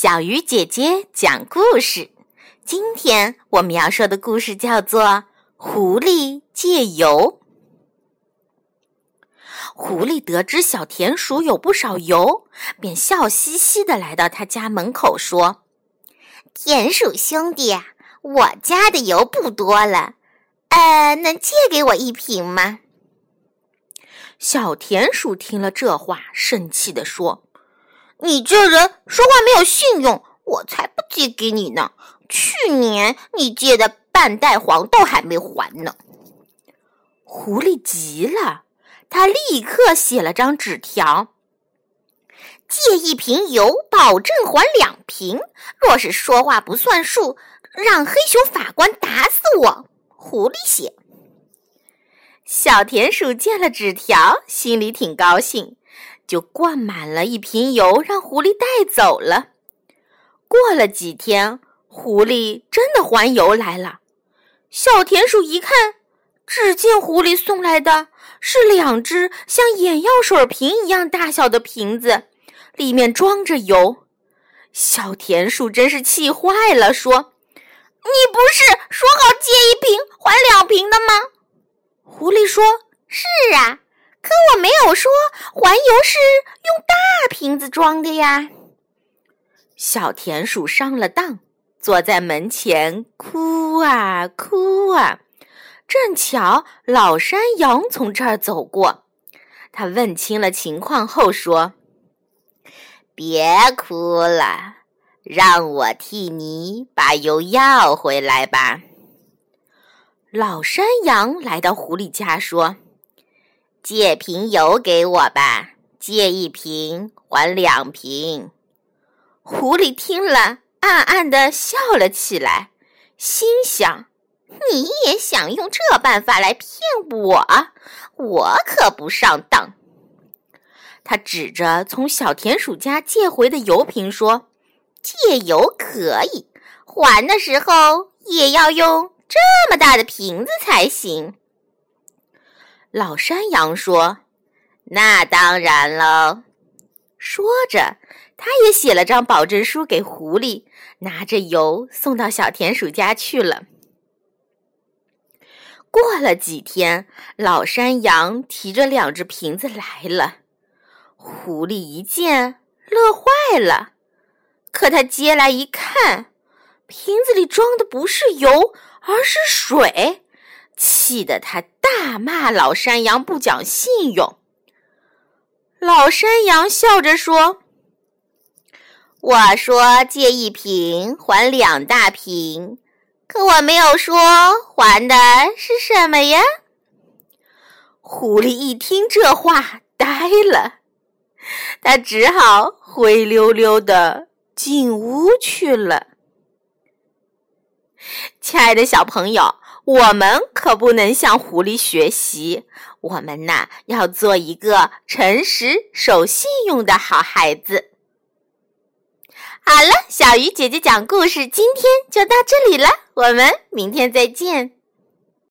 小鱼姐姐讲故事。今天我们要说的故事叫做《狐狸借油》。狐狸得知小田鼠有不少油，便笑嘻嘻的来到他家门口说：“田鼠兄弟，我家的油不多了，呃，能借给我一瓶吗？”小田鼠听了这话，生气地说。你这人说话没有信用，我才不借给你呢！去年你借的半袋黄豆还没还呢。狐狸急了，他立刻写了张纸条：借一瓶油，保证还两瓶。若是说话不算数，让黑熊法官打死我。狐狸写。小田鼠见了纸条，心里挺高兴。就灌满了一瓶油，让狐狸带走了。过了几天，狐狸真的还油来了。小田鼠一看，只见狐狸送来的是两只像眼药水瓶一样大小的瓶子，里面装着油。小田鼠真是气坏了，说：“你不是说好借一瓶还两瓶的吗？”狐狸说：“是啊。”可我没有说环油是用大瓶子装的呀。小田鼠上了当，坐在门前哭啊哭啊。正巧老山羊从这儿走过，他问清了情况后说：“别哭了，让我替你把油要回来吧。”老山羊来到狐狸家说。借瓶油给我吧，借一瓶还两瓶。狐狸听了，暗暗的笑了起来，心想：“你也想用这办法来骗我？我可不上当。”他指着从小田鼠家借回的油瓶说：“借油可以，还的时候也要用这么大的瓶子才行。”老山羊说：“那当然喽。”说着，他也写了张保证书给狐狸，拿着油送到小田鼠家去了。过了几天，老山羊提着两只瓶子来了，狐狸一见乐坏了。可他接来一看，瓶子里装的不是油，而是水。气得他大骂老山羊不讲信用。老山羊笑着说：“我说借一瓶还两大瓶，可我没有说还的是什么呀？”狐狸一听这话，呆了，他只好灰溜溜的进屋去了。亲爱的小朋友。我们可不能向狐狸学习，我们呐要做一个诚实、守信用的好孩子。好了，小鱼姐姐讲故事，今天就到这里了，我们明天再见。